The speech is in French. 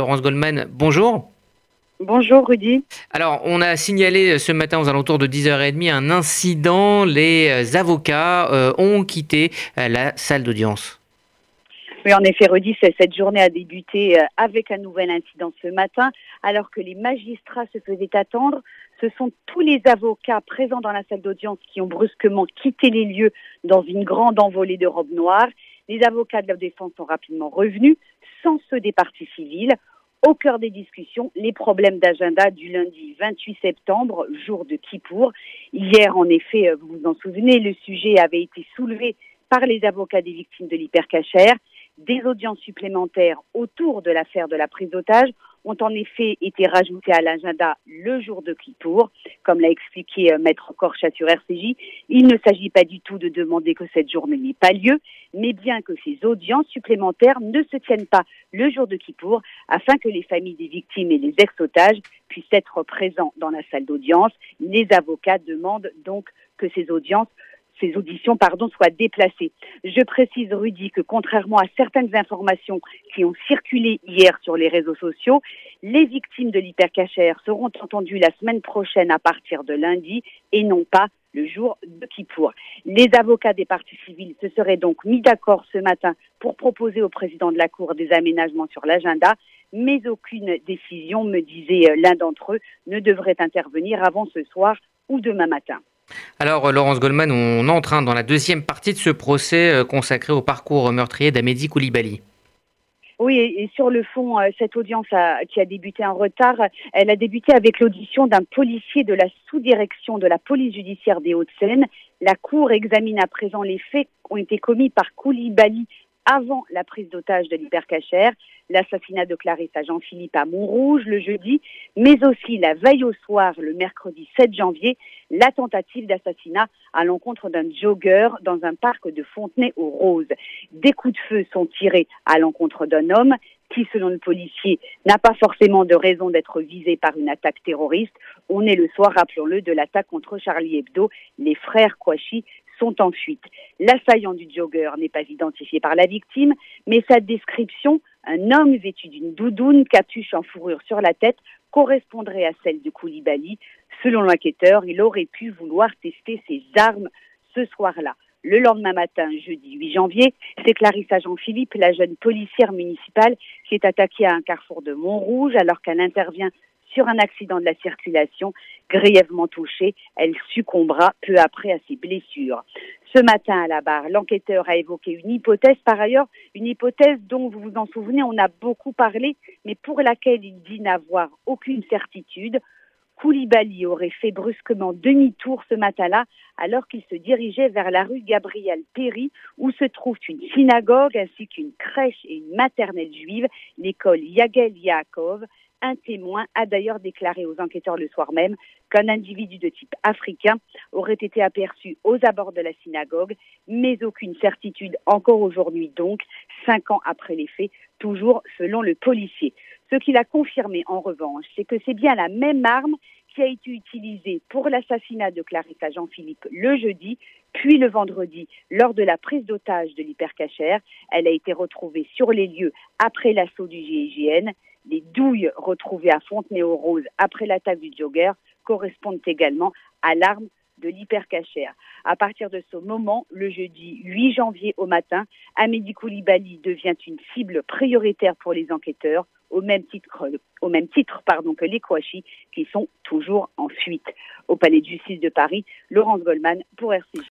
Laurence Goldman, bonjour. Bonjour Rudy. Alors, on a signalé ce matin aux alentours de 10h30 un incident. Les avocats euh, ont quitté euh, la salle d'audience. Oui, en effet, Rudy, cette journée a débuté euh, avec un nouvel incident ce matin, alors que les magistrats se faisaient attendre. Ce sont tous les avocats présents dans la salle d'audience qui ont brusquement quitté les lieux dans une grande envolée de robes noires. Les avocats de la défense sont rapidement revenus, sans ceux des parties civiles. Au cœur des discussions, les problèmes d'agenda du lundi 28 septembre, jour de Kippour. Hier, en effet, euh, vous vous en souvenez, le sujet avait été soulevé par les avocats des victimes de l'hypercachère. Des audiences supplémentaires autour de l'affaire de la prise d'otage ont en effet été rajoutées à l'agenda le jour de Kippour. Comme l'a expliqué euh, Maître Corchat sur RCJ, il ne s'agit pas du tout de demander que cette journée n'ait pas lieu, mais bien que ces audiences supplémentaires ne se tiennent pas le jour de Kippour, afin que les familles des victimes et les ex-otages puissent être présents dans la salle d'audience. Les avocats demandent donc que ces audiences ces auditions pardon, soient déplacées. Je précise, Rudy, que contrairement à certaines informations qui ont circulé hier sur les réseaux sociaux, les victimes de l'hypercachère seront entendues la semaine prochaine à partir de lundi et non pas le jour de Kippour. Les avocats des parties civiles se seraient donc mis d'accord ce matin pour proposer au président de la Cour des aménagements sur l'agenda, mais aucune décision, me disait l'un d'entre eux, ne devrait intervenir avant ce soir ou demain matin. Alors, euh, Laurence Goldman, on entre hein, dans la deuxième partie de ce procès euh, consacré au parcours meurtrier d'Amédi Koulibaly. Oui, et sur le fond, euh, cette audience qui a débuté en retard, elle a débuté avec l'audition d'un policier de la sous-direction de la police judiciaire des Hauts-de-Seine. La Cour examine à présent les faits qui ont été commis par Koulibaly avant la prise d'otage de l'hypercachère, l'assassinat de Clarisse à Jean-Philippe à Montrouge le jeudi, mais aussi la veille au soir, le mercredi 7 janvier, la tentative d'assassinat à l'encontre d'un jogger dans un parc de Fontenay-aux-Roses. Des coups de feu sont tirés à l'encontre d'un homme qui, selon le policier, n'a pas forcément de raison d'être visé par une attaque terroriste. On est le soir, rappelons-le, de l'attaque contre Charlie Hebdo. Les frères Kouachi en fuite. L'assaillant du jogger n'est pas identifié par la victime, mais sa description, un homme vêtu d'une doudoune, capuche en fourrure sur la tête, correspondrait à celle de Koulibaly. Selon l'enquêteur, il aurait pu vouloir tester ses armes ce soir-là. Le lendemain matin, jeudi 8 janvier, c'est Clarissa Jean-Philippe, la jeune policière municipale, qui est attaquée à un carrefour de Montrouge alors qu'elle intervient sur un accident de la circulation. Grièvement touchée, elle succombera peu après à ses blessures. Ce matin à la barre, l'enquêteur a évoqué une hypothèse, par ailleurs, une hypothèse dont vous vous en souvenez, on a beaucoup parlé, mais pour laquelle il dit n'avoir aucune certitude. Koulibaly aurait fait brusquement demi-tour ce matin-là alors qu'il se dirigeait vers la rue Gabriel Péry où se trouve une synagogue ainsi qu'une crèche et une maternelle juive, l'école Yagel Yaakov. Un témoin a d'ailleurs déclaré aux enquêteurs le soir même qu'un individu de type africain aurait été aperçu aux abords de la synagogue, mais aucune certitude encore aujourd'hui donc, cinq ans après les faits, toujours selon le policier. Ce qu'il a confirmé en revanche, c'est que c'est bien la même arme qui a été utilisée pour l'assassinat de Clarissa Jean-Philippe le jeudi, puis le vendredi, lors de la prise d'otage de l'hypercachère. Elle a été retrouvée sur les lieux après l'assaut du GIGN. Les douilles retrouvées à Fontenay-aux-Roses après l'attaque du jogger correspondent également à l'arme de l'hypercachère. À partir de ce moment, le jeudi 8 janvier au matin, Amédi Koulibaly devient une cible prioritaire pour les enquêteurs, au même titre, au même titre pardon, que les Kouachi, qui sont toujours en fuite. Au palais de justice de Paris, Laurence Goldman pour RCJ.